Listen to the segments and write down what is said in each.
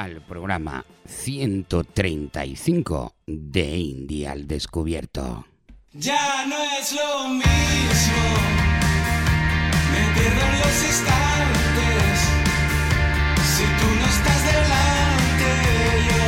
al programa 135 de India al Descubierto. Ya no es lo mismo, me pierdo en los instantes. Si tú no estás delante, yo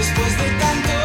Después de tanto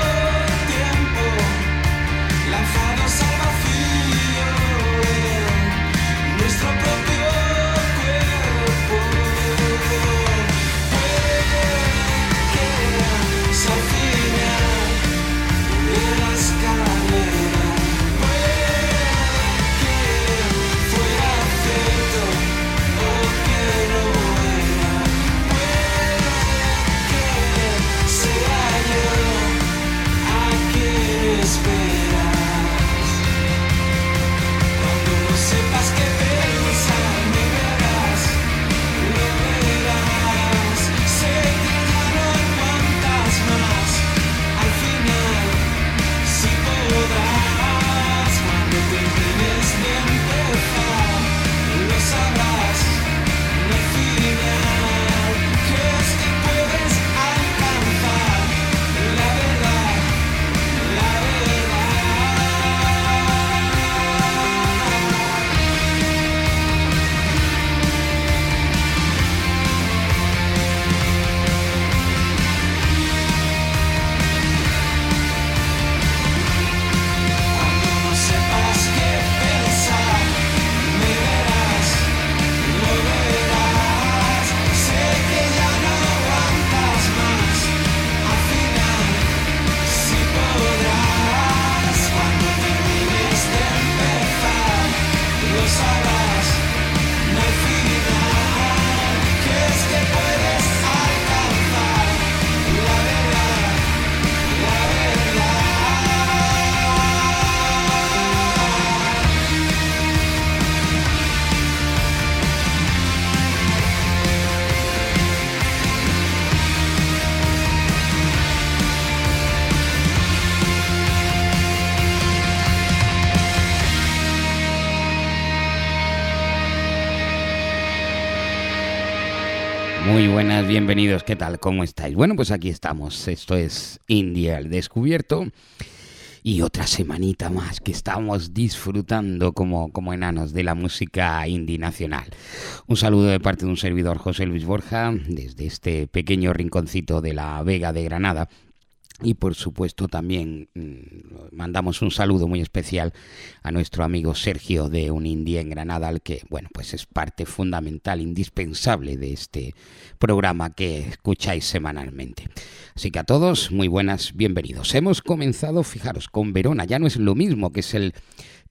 buenas, bienvenidos, ¿qué tal? ¿Cómo estáis? Bueno, pues aquí estamos, esto es India al Descubierto y otra semanita más que estamos disfrutando como, como enanos de la música indie nacional. Un saludo de parte de un servidor José Luis Borja desde este pequeño rinconcito de la Vega de Granada. Y por supuesto también mm, mandamos un saludo muy especial a nuestro amigo Sergio de Un Indie en Granada, al que, bueno, pues es parte fundamental, indispensable de este programa que escucháis semanalmente. Así que a todos, muy buenas, bienvenidos. Hemos comenzado, fijaros, con Verona, ya no es lo mismo que es el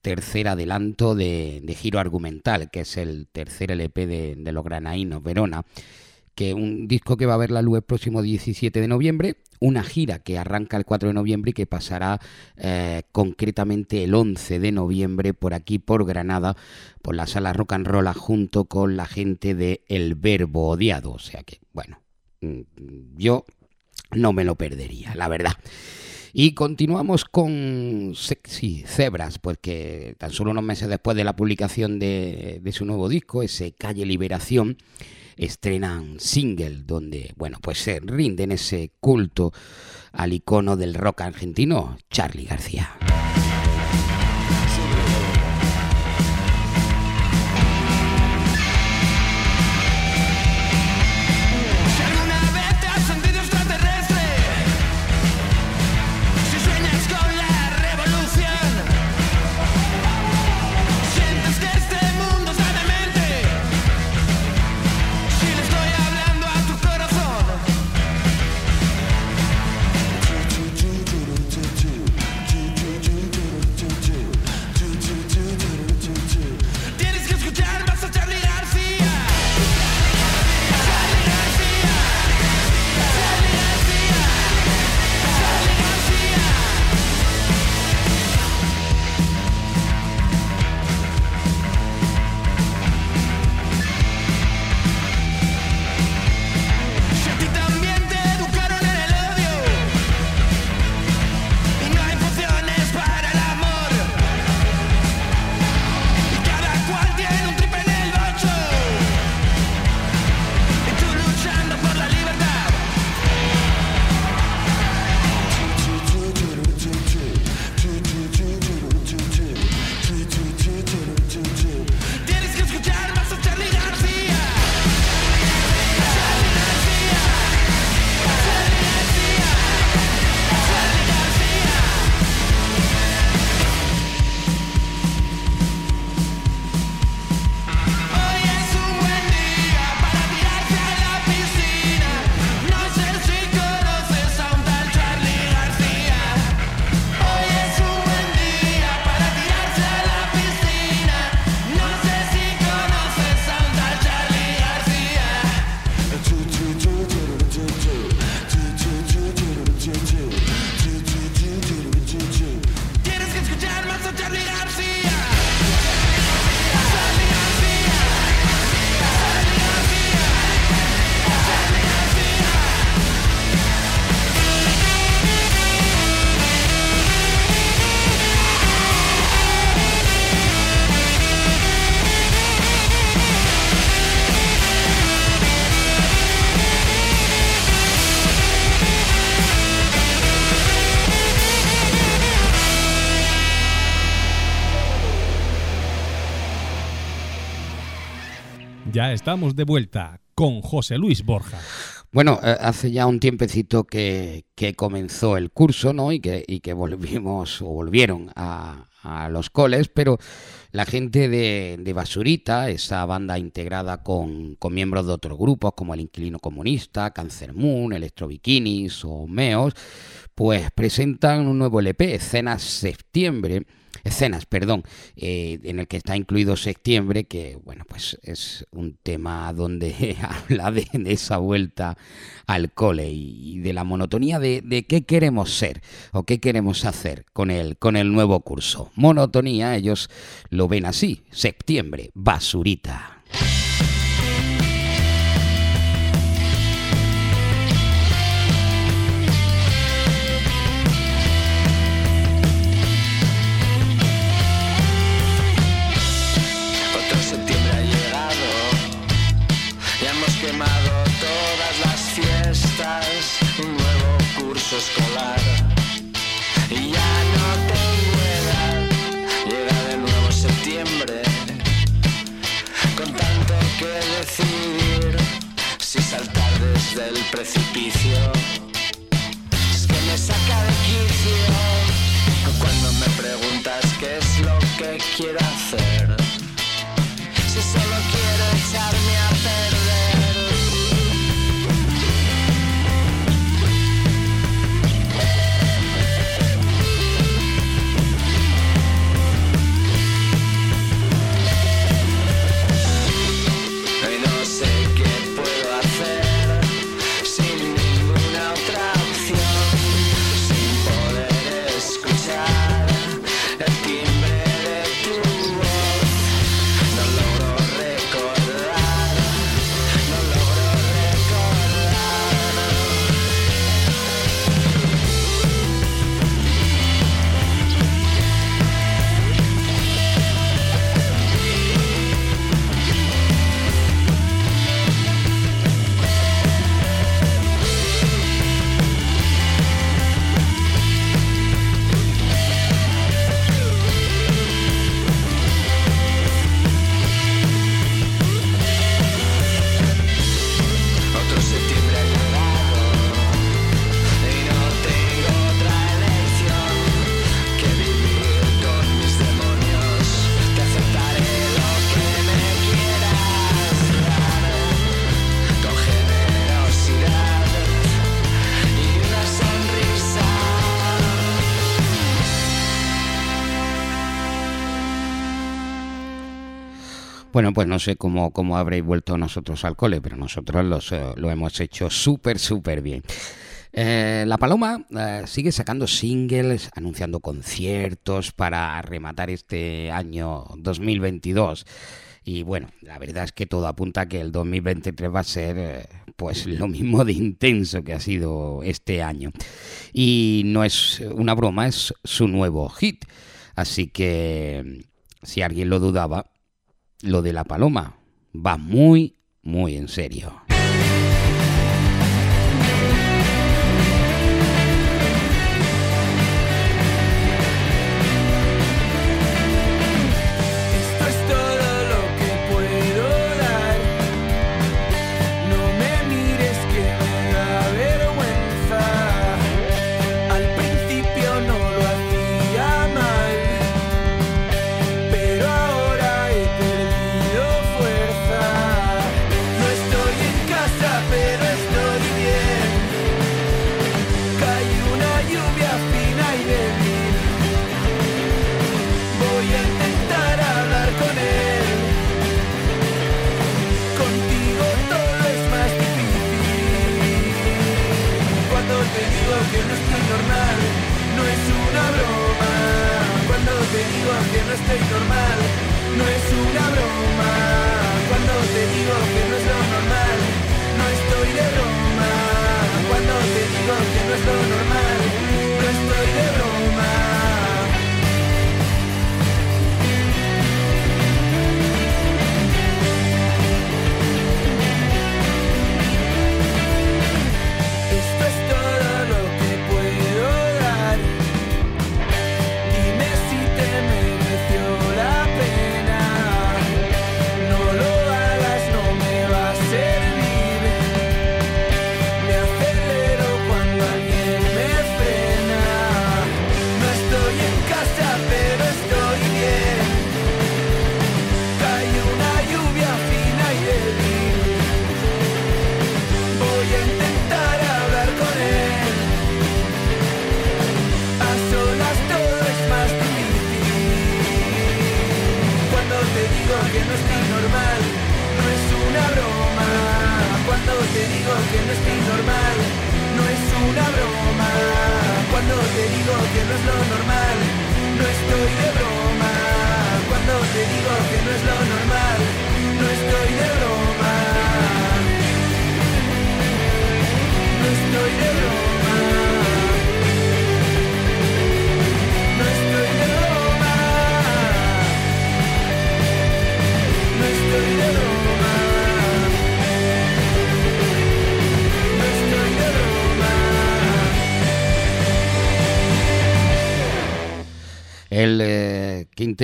tercer adelanto de, de Giro Argumental, que es el tercer LP de, de los granaínos, Verona que un disco que va a ver la luz el próximo 17 de noviembre una gira que arranca el 4 de noviembre y que pasará eh, concretamente el 11 de noviembre por aquí, por Granada, por la sala Rock and Roll, junto con la gente de El Verbo Odiado. O sea que, bueno, mm, yo no me lo perdería, la verdad. Y continuamos con Sexy Cebras, porque tan solo unos meses después de la publicación de, de su nuevo disco, ese Calle Liberación, estrenan single donde, bueno, pues se rinden ese culto al icono del rock argentino, Charlie García. Estamos de vuelta con José Luis Borja. Bueno, eh, hace ya un tiempecito que, comenzó el curso, ¿no? Y que, volvimos o volvieron a, los coles, pero la gente de, Basurita, esa banda integrada con, con miembros de otros grupos como el Inquilino Comunista, Cancer Moon, Electro Bikinis o Meos, pues presentan un nuevo LP, Escenas Septiembre, escenas, perdón, eh, en el que está incluido septiembre, que bueno, pues es un tema donde habla de, esa vuelta al cole y, y de la monotonía de, de qué queremos ser o qué queremos hacer con el, con el nuevo curso. Monotonía, ellos lo ven así, septiembre, basurita. Bueno, pues no sé cómo, cómo habréis vuelto nosotros al cole, pero nosotros los, eh, lo hemos hecho súper, súper bien. Eh, la Paloma eh, sigue sacando singles, anunciando conciertos para rematar este año 2022. Y bueno, la verdad es que todo apunta a que el 2023 va a ser pues lo mismo de intenso que ha sido este año. Y no es una broma, es su nuevo hit. Así que si alguien lo dudaba, lo de la paloma va muy, muy en serio.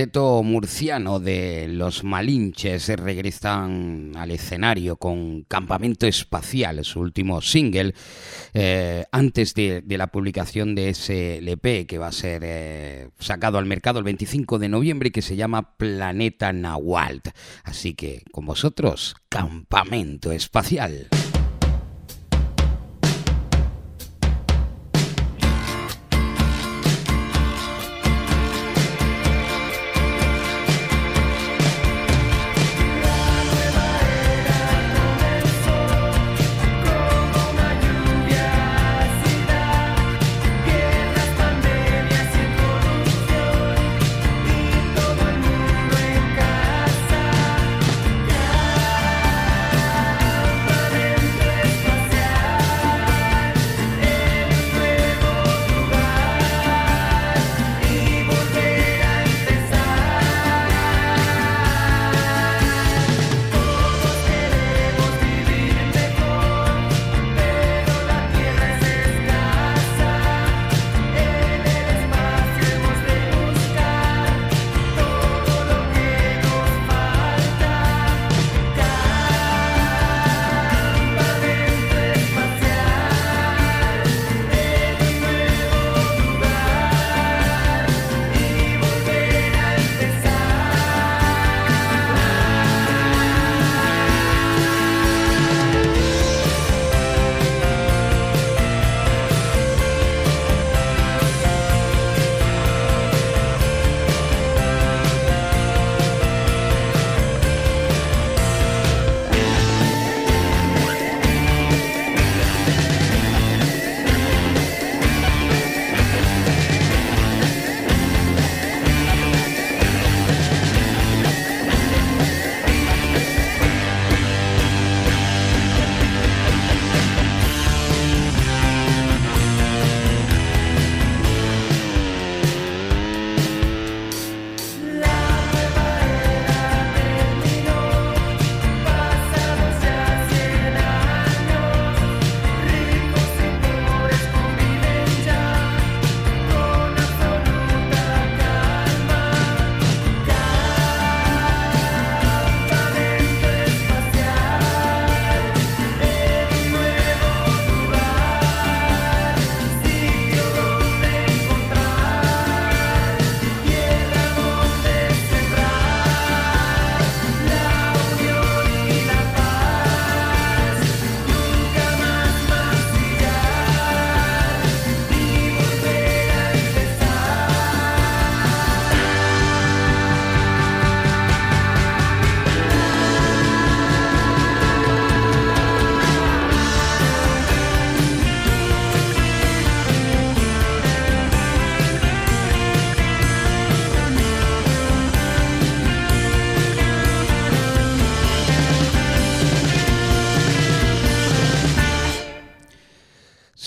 Quinteto murciano de los Malinches regresan al escenario con Campamento Espacial, su último single, eh, antes de, de la publicación de ese LP que va a ser eh, sacado al mercado el 25 de noviembre y que se llama Planeta Nahualt. Así que con vosotros, Campamento Espacial.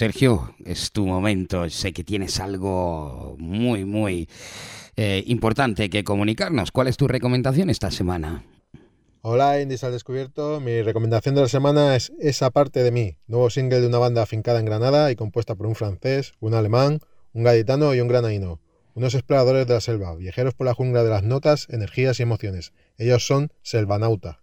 Sergio, es tu momento. Sé que tienes algo muy, muy eh, importante que comunicarnos. ¿Cuál es tu recomendación esta semana? Hola, Indies al Descubierto. Mi recomendación de la semana es Esa parte de mí, nuevo single de una banda afincada en Granada y compuesta por un francés, un alemán, un gaditano y un granaíno. Unos exploradores de la selva, viajeros por la jungla de las notas, energías y emociones. Ellos son Selvanauta.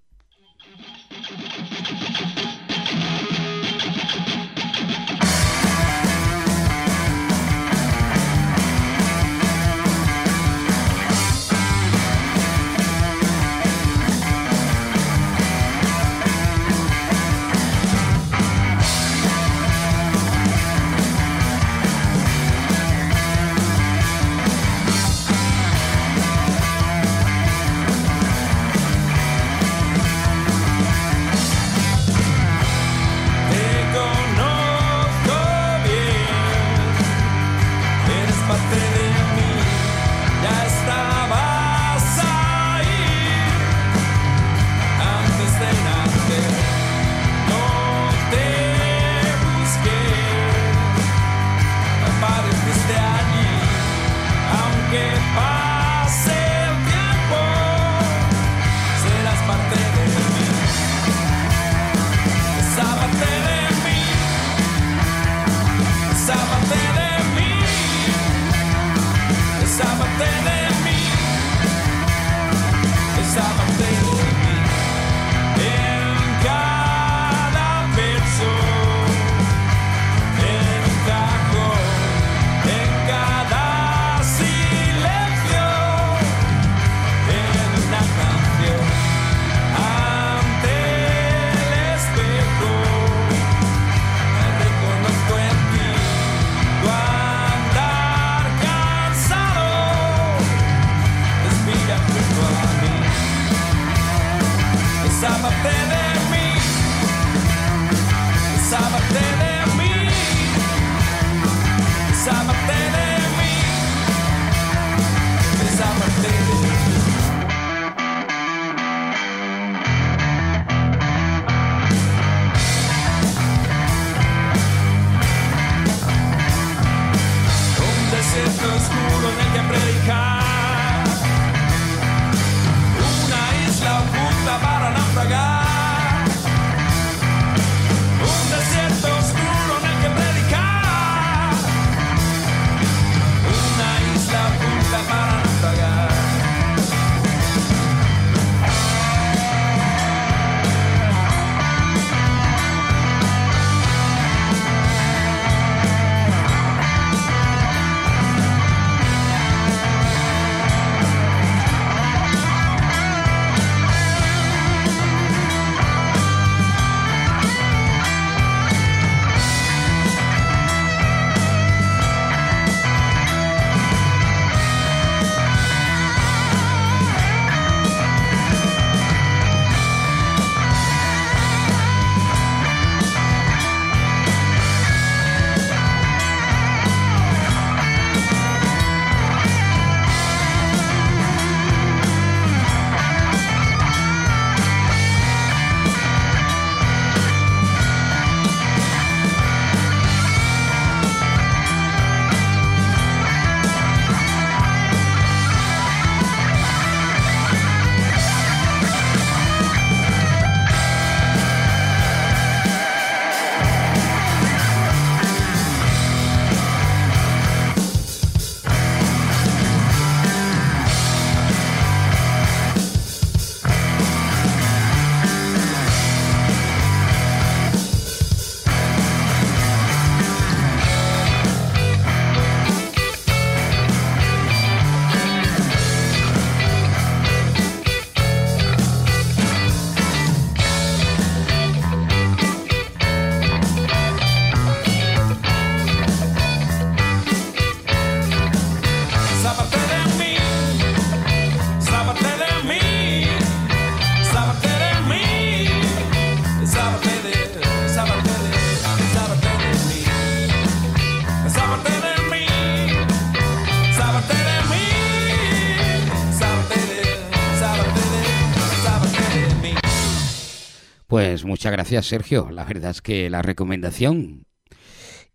Gracias, Sergio. La verdad es que la recomendación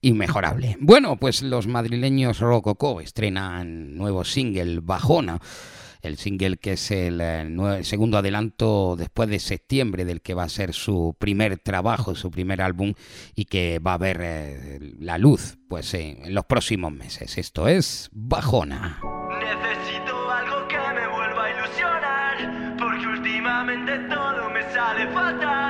inmejorable. Bueno, pues los madrileños Rococo estrenan nuevo single, Bajona el single que es el, eh, segundo adelanto después de septiembre del que va a ser su primer trabajo, su primer álbum y que va a ver eh, la luz pues en los próximos meses. Esto es Bajona. Necesito algo que me vuelva a ilusionar, porque últimamente todo me sale fatal.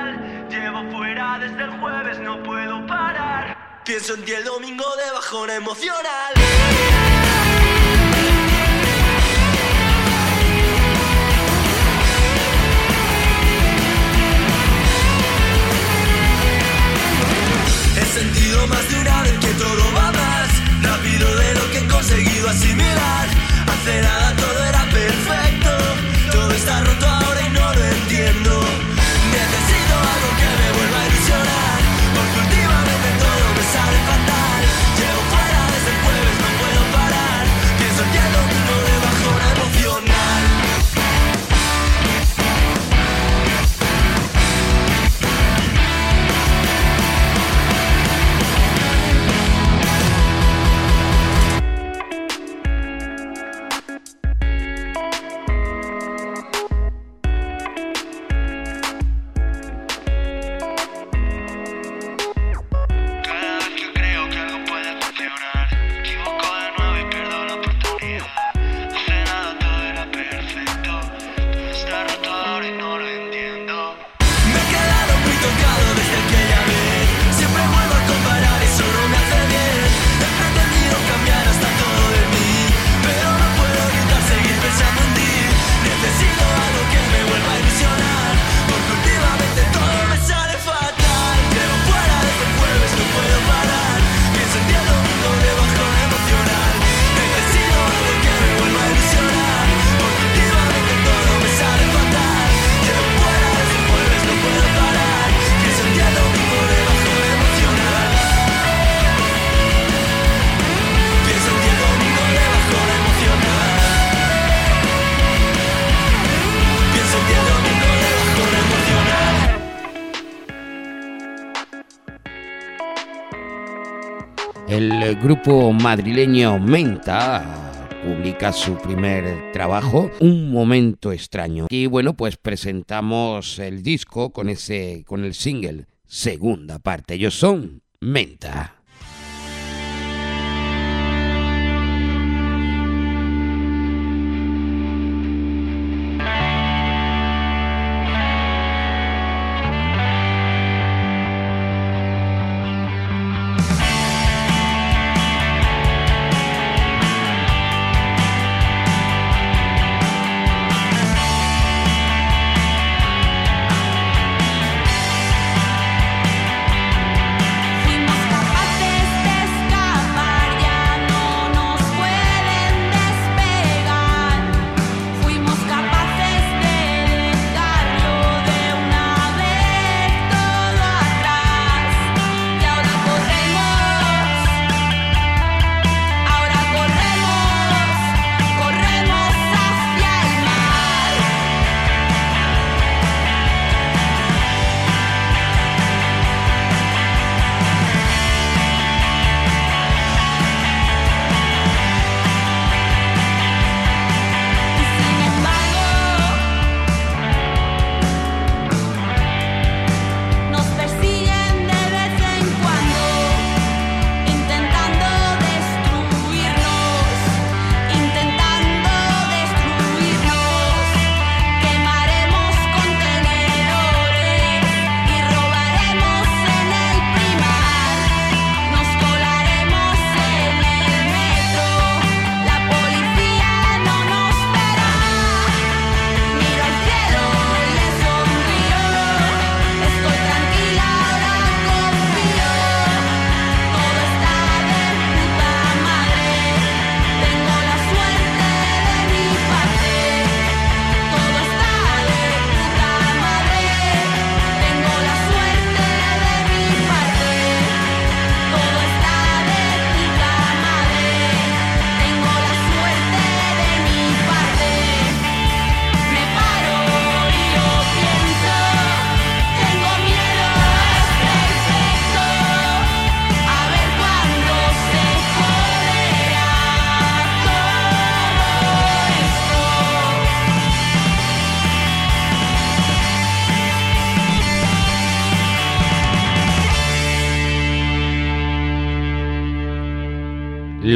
Desde el jueves, no puedo parar. Pienso en ti el domingo de bajona emocional. sentido más de una vez que todo va más rápido de lo que he conseguido asimilar. Hace nada todo era perfecto, todo está roto ahora y no lo entiendo. Grupo madrileño Menta publica su primer trabajo, Un momento extraño. Y bueno, pues presentamos el disco con ese con el single segunda parte. Ellos son Menta.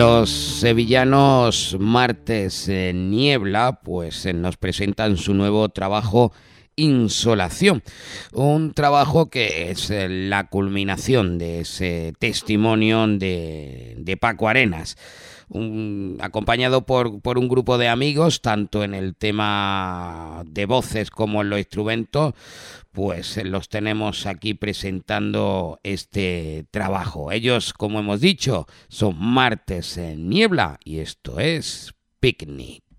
Los sevillanos Martes Niebla pues eh, nos presentan su nuevo trabajo Insolación, un trabajo que es eh, la culminación de ese testimonio de, Paco Arenas. Acompañado por, por, un grupo de amigos, tanto en el tema de voces como en los instrumentos, pues eh, los tenemos aquí presentando este trabajo. Ellos, como hemos dicho, son martes en niebla y esto es Picnic.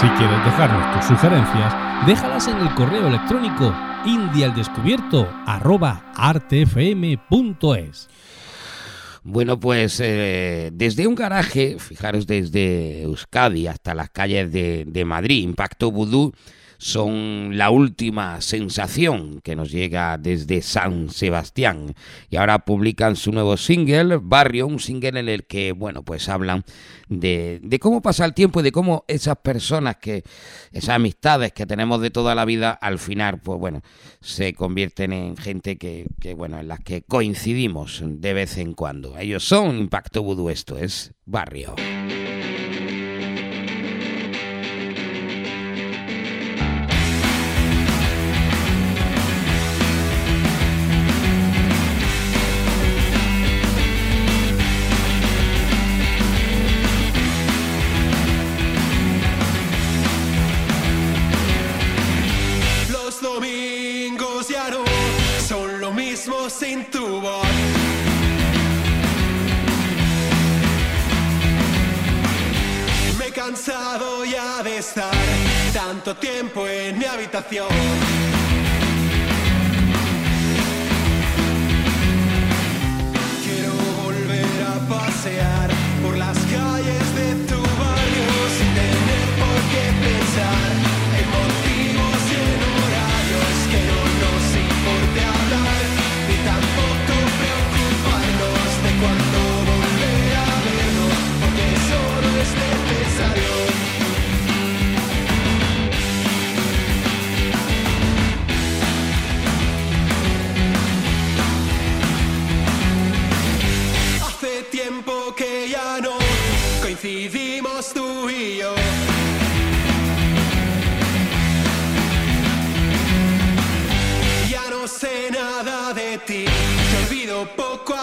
Si quieres dejarnos tus sugerencias, déjalas en el correo electrónico indialdescubierto@artfm.es. Bueno, pues eh, desde un garaje, fijaros desde Euskadi hasta las calles de, de Madrid, Impacto Vudú son la última sensación que nos llega desde San Sebastián. Y ahora publican su nuevo single, Barrio, un single en el que, bueno, pues hablan de, de cómo pasa el tiempo y de cómo esas personas que, esas amistades que tenemos de toda la vida, al final, pues bueno, se convierten en gente que, que bueno, en las que coincidimos de vez en cuando. Ellos son Impacto Voodoo, esto es Barrio. Tiempo en mi habitación. Quiero volver a pasear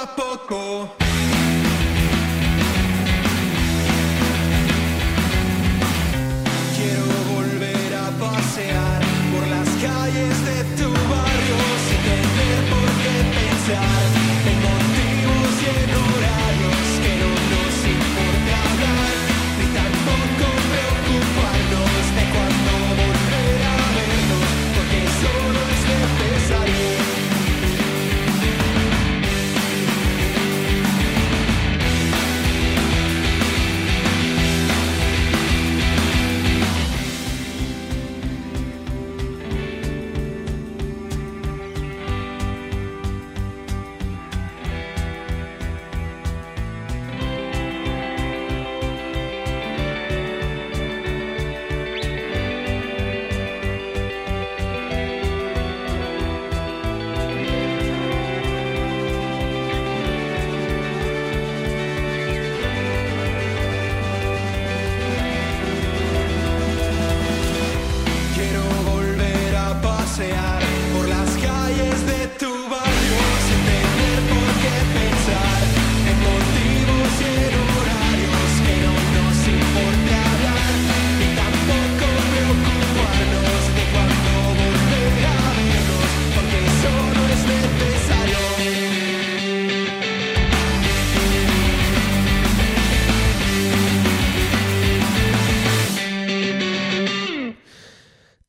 poco. Quiero volver a pasear por las calles de tu barrio sin tener por qué pensar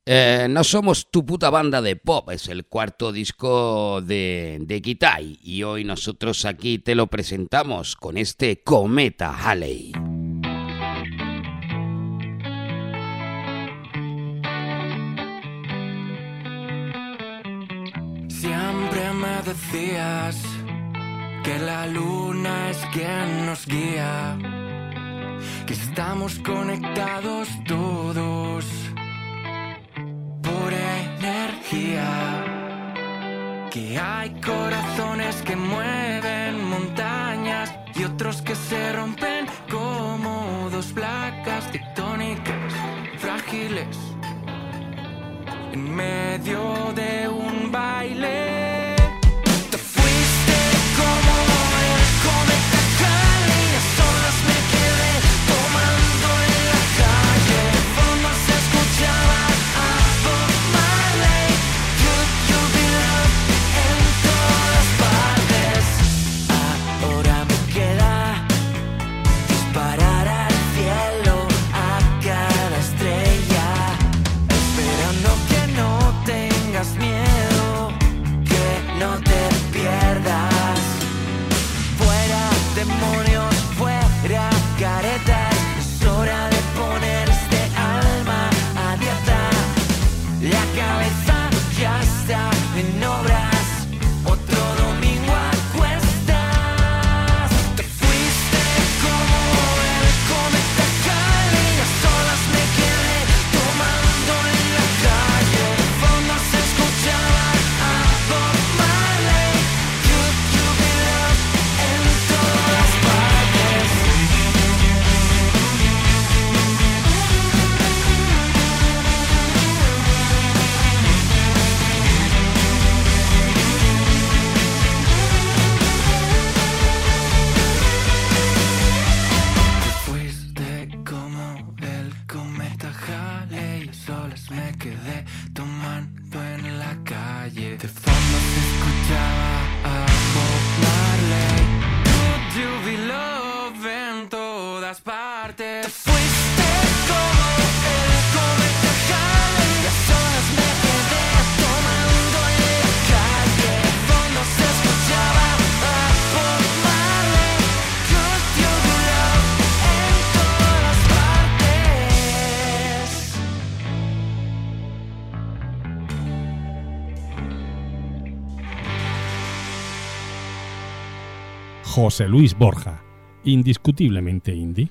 Eh, no somos tu puta banda de pop, es el cuarto disco de, de Kitai y hoy nosotros aquí te lo presentamos con este Cometa Halley. Siempre me decías que la luna es quien nos guía, que estamos conectados todos por energía, que hay corazones que mueven montañas y otros que se rompen como dos placas tectónicas frágiles en medio de un baile. José Luis Borja, indiscutiblemente indie.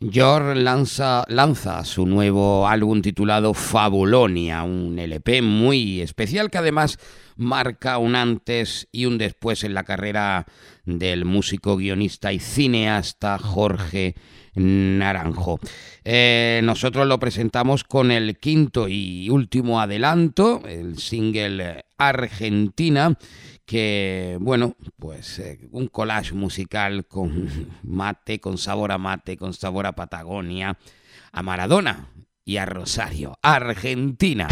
George lanza, lanza su nuevo álbum titulado Fabulonia, un LP muy especial que además marca un antes y un después en la carrera del músico, guionista y cineasta Jorge Naranjo. Eh, nosotros lo presentamos con el quinto y último adelanto, el single Argentina, que, bueno, pues eh, un collage musical con mate, con sabor a mate, con sabor a Patagonia, a Maradona y a Rosario, Argentina.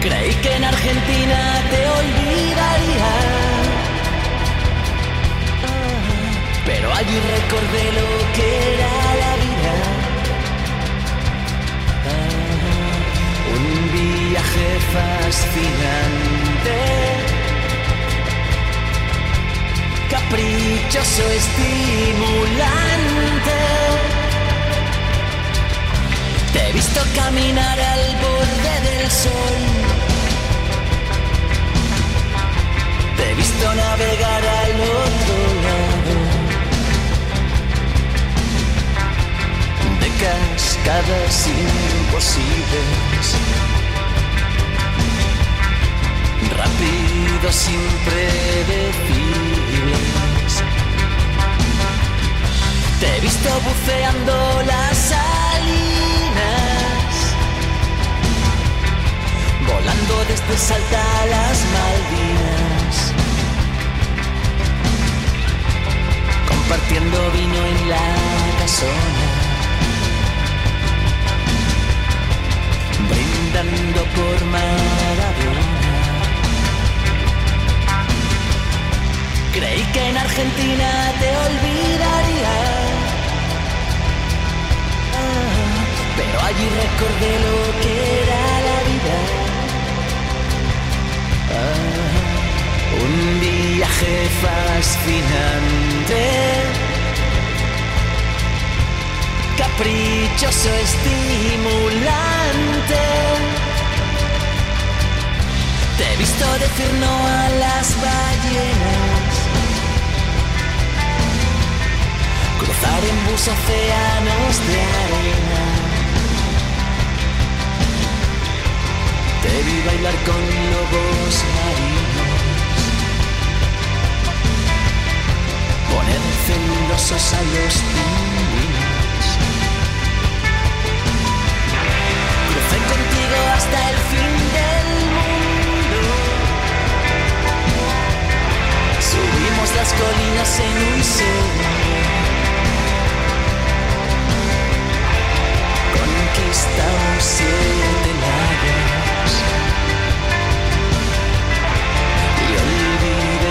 Creí que en Argentina te olvidaría. Pero allí recordé lo que era la vida. Fascinante. Caprichoso, estimulante. Te he visto caminar al borde del sol. Te he visto navegar al otro lado. De cascadas imposibles. Rápidos, impredecibles. Te he visto buceando las salinas, volando desde Salta a las Malvinas, compartiendo vino en la casona, brindando por Maradona. Creí que en Argentina te olvidaría. Ah, pero allí recordé lo que era la vida. Ah, un viaje fascinante. Caprichoso, estimulante. Te he visto decir no a las ballenas. Cruzar en bus océanos de arena. Te vi bailar con lobos marinos. Poner celosos a los pingüinos. Crucé contigo hasta el fin del mundo. Subimos las colinas en un segundo. Conquistamos siete lagos. Y olvidé.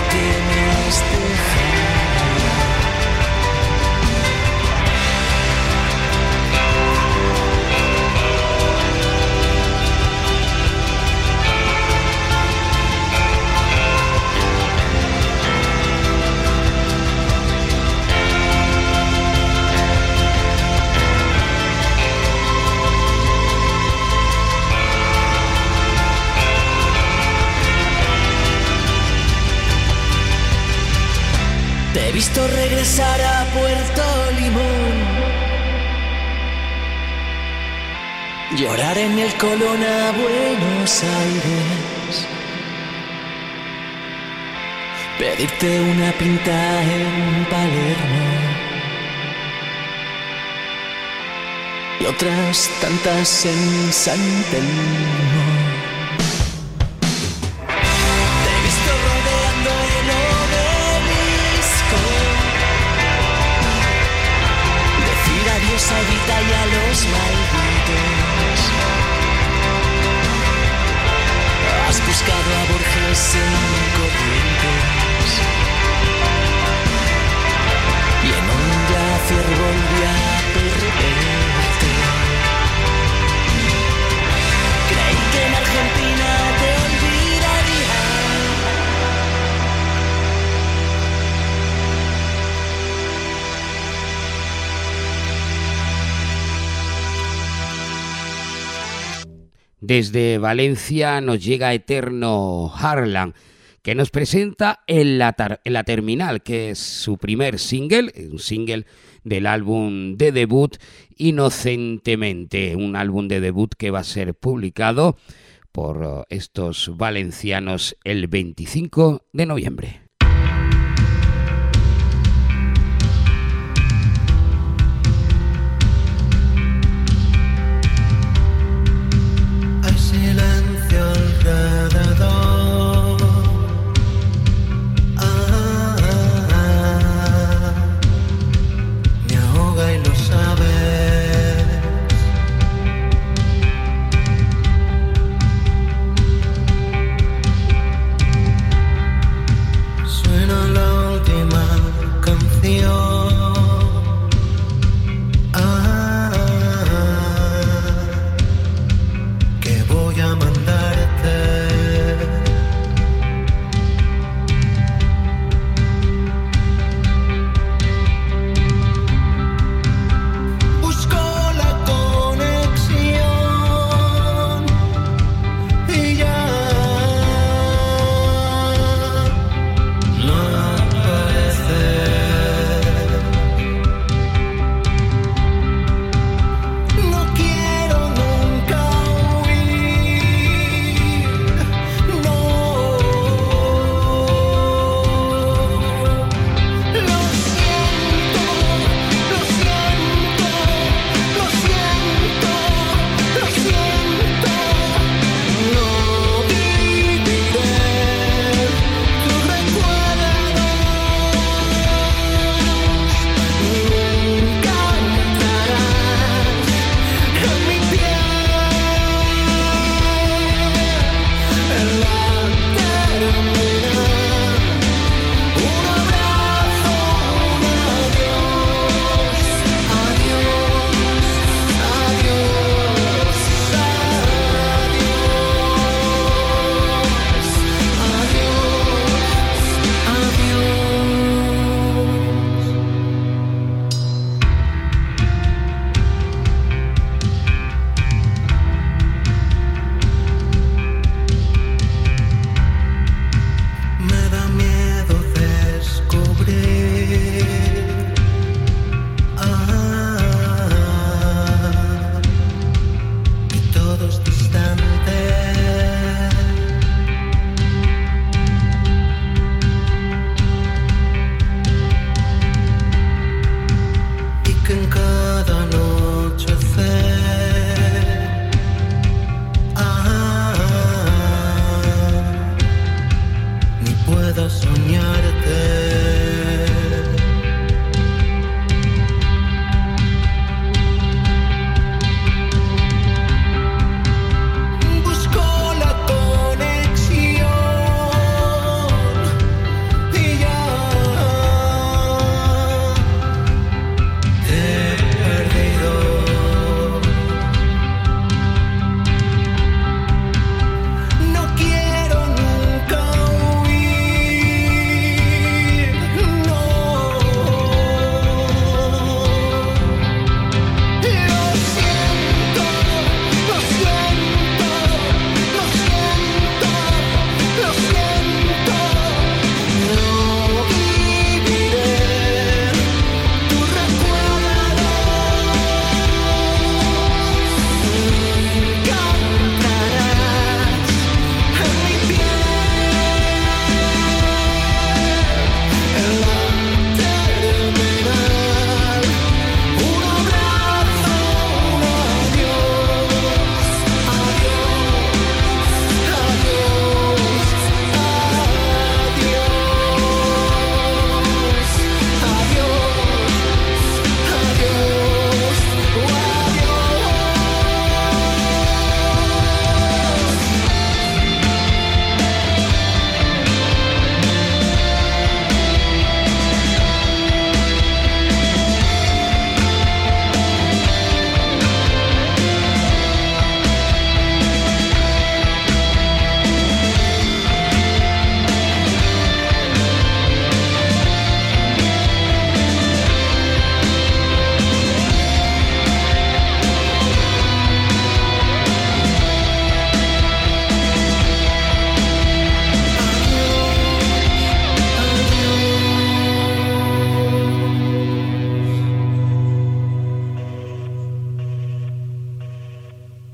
Visto regresar a Puerto Limón. Llorar en el Colón a Buenos Aires. Pedirte una pinta en Palermo. Y otras tantas en San. Malditos. Has buscado a Borges en corrientes. Desde Valencia nos llega Eterno Harlan, que nos presenta en la, la Terminal, que es su primer single, un single del álbum de debut Inocentemente, un álbum de debut que va a ser publicado por estos valencianos el 25 de noviembre.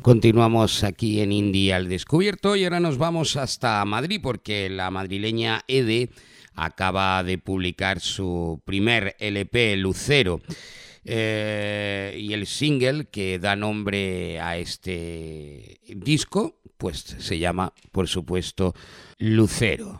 Continuamos aquí en India al descubierto y ahora nos vamos hasta Madrid porque la madrileña Ede acaba de publicar su primer LP Lucero. Eh, y el single que da nombre a este disco, pues se llama, por supuesto, Lucero.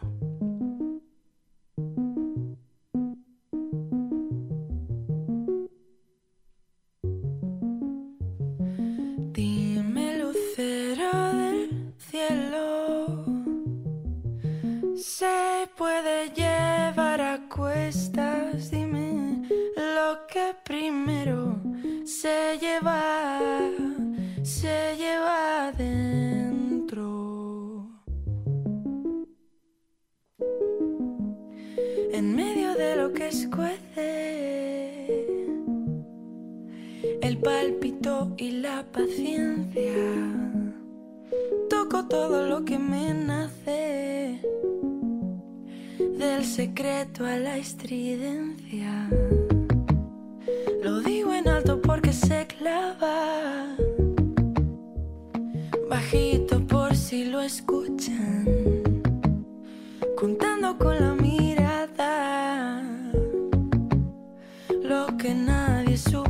Se puede llevar a cuestas. Dime lo que primero se lleva, se lleva dentro. En medio de lo que escuece el pálpito y la paciencia. Toco todo lo que me nace, del secreto a la estridencia. Lo digo en alto porque se clava, bajito por si lo escuchan, contando con la mirada lo que nadie supo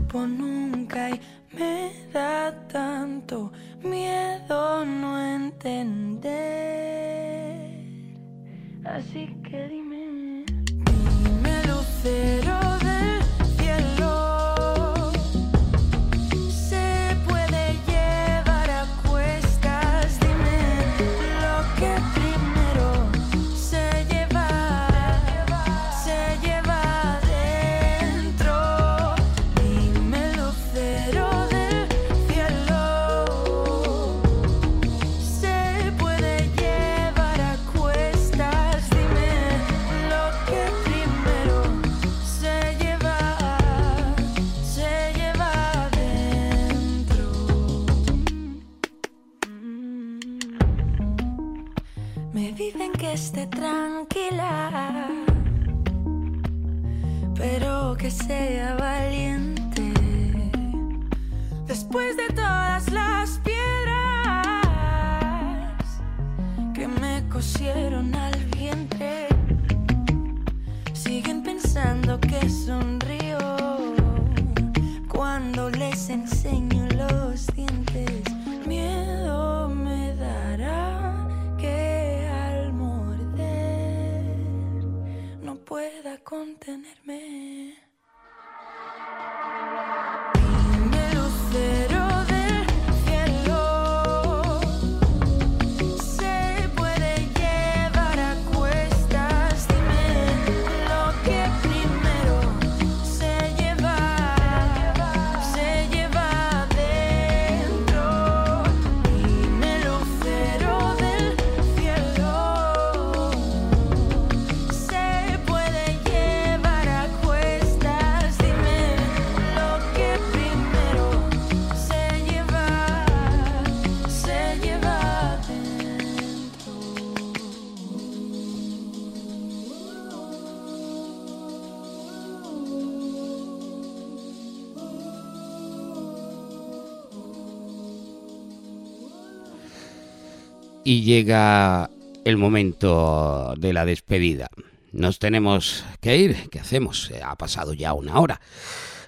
Llega el momento de la despedida. Nos tenemos que ir. ¿Qué hacemos? Eh, Ha pasado ya una hora.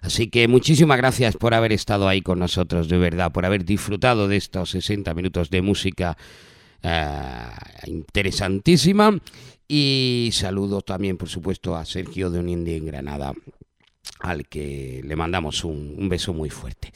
Así que muchísimas gracias por haber estado ahí con nosotros, de verdad, por haber disfrutado de estos 60 minutos de música eh, interesantísima. Y saludo también, por supuesto, a Sergio de Unindi en Granada, al que le mandamos un, beso muy fuerte.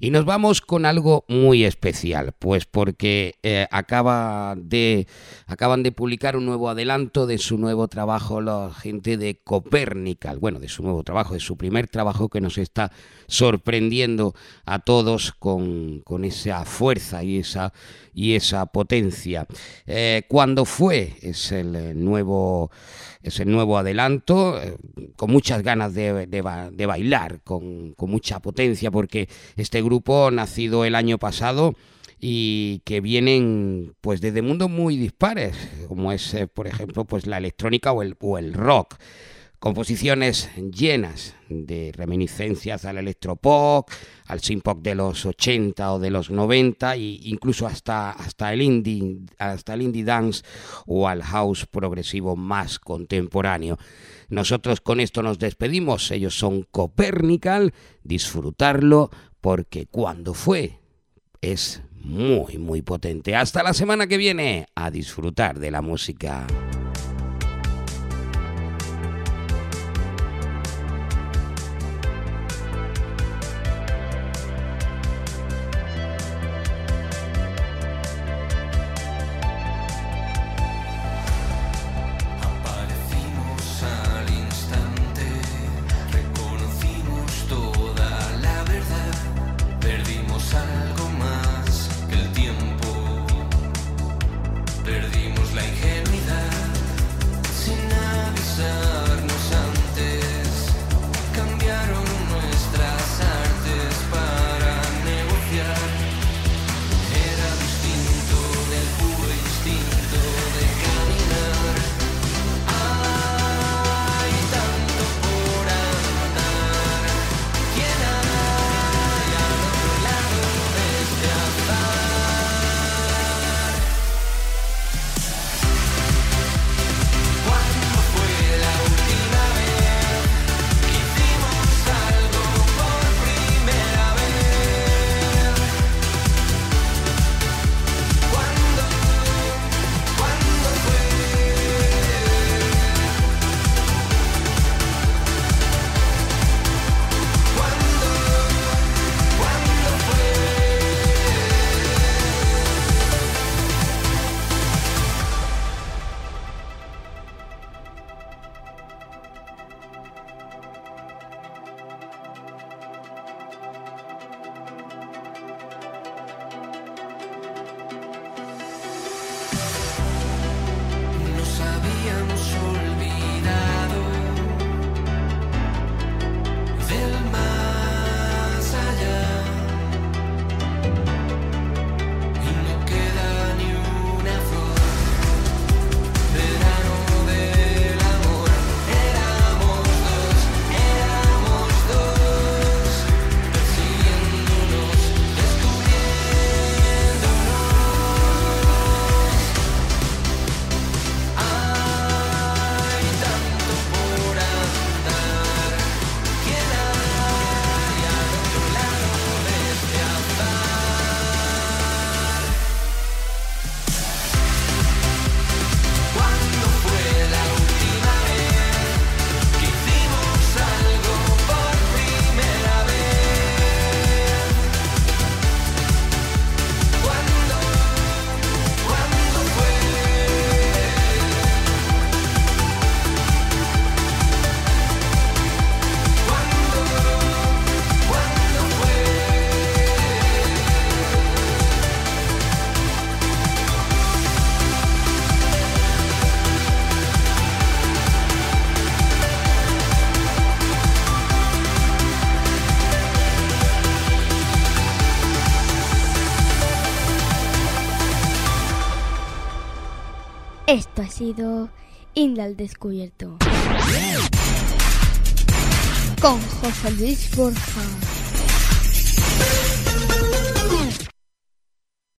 Y nos vamos con algo muy especial, pues porque eh, acaba de, acaban de publicar un nuevo adelanto de su nuevo trabajo la gente de Copernical, bueno, de su nuevo trabajo, de su primer trabajo que nos está sorprendiendo a todos con, con esa fuerza y esa, y esa potencia. Eh, ¿Cuándo fue? Es el eh, nuevo, es el nuevo adelanto, eh, con muchas ganas de, de de bailar, con, con mucha potencia, porque este grupo, nacido el año pasado, y que vienen pues desde mundos muy dispares, como es, eh, por ejemplo, pues la electrónica o el, o el rock Composiciones llenas de reminiscencias al electropop, al synth-pop de los 80 o de los 90 e incluso hasta, hasta, el indie, hasta el indie dance o al house progresivo más contemporáneo. Nosotros con esto nos despedimos, ellos son Copernical, disfrutarlo porque cuando fue es muy muy potente. Hasta la semana que viene a disfrutar de la música. sure. Ha sido Inda al Descubierto. Con José Luis Borja.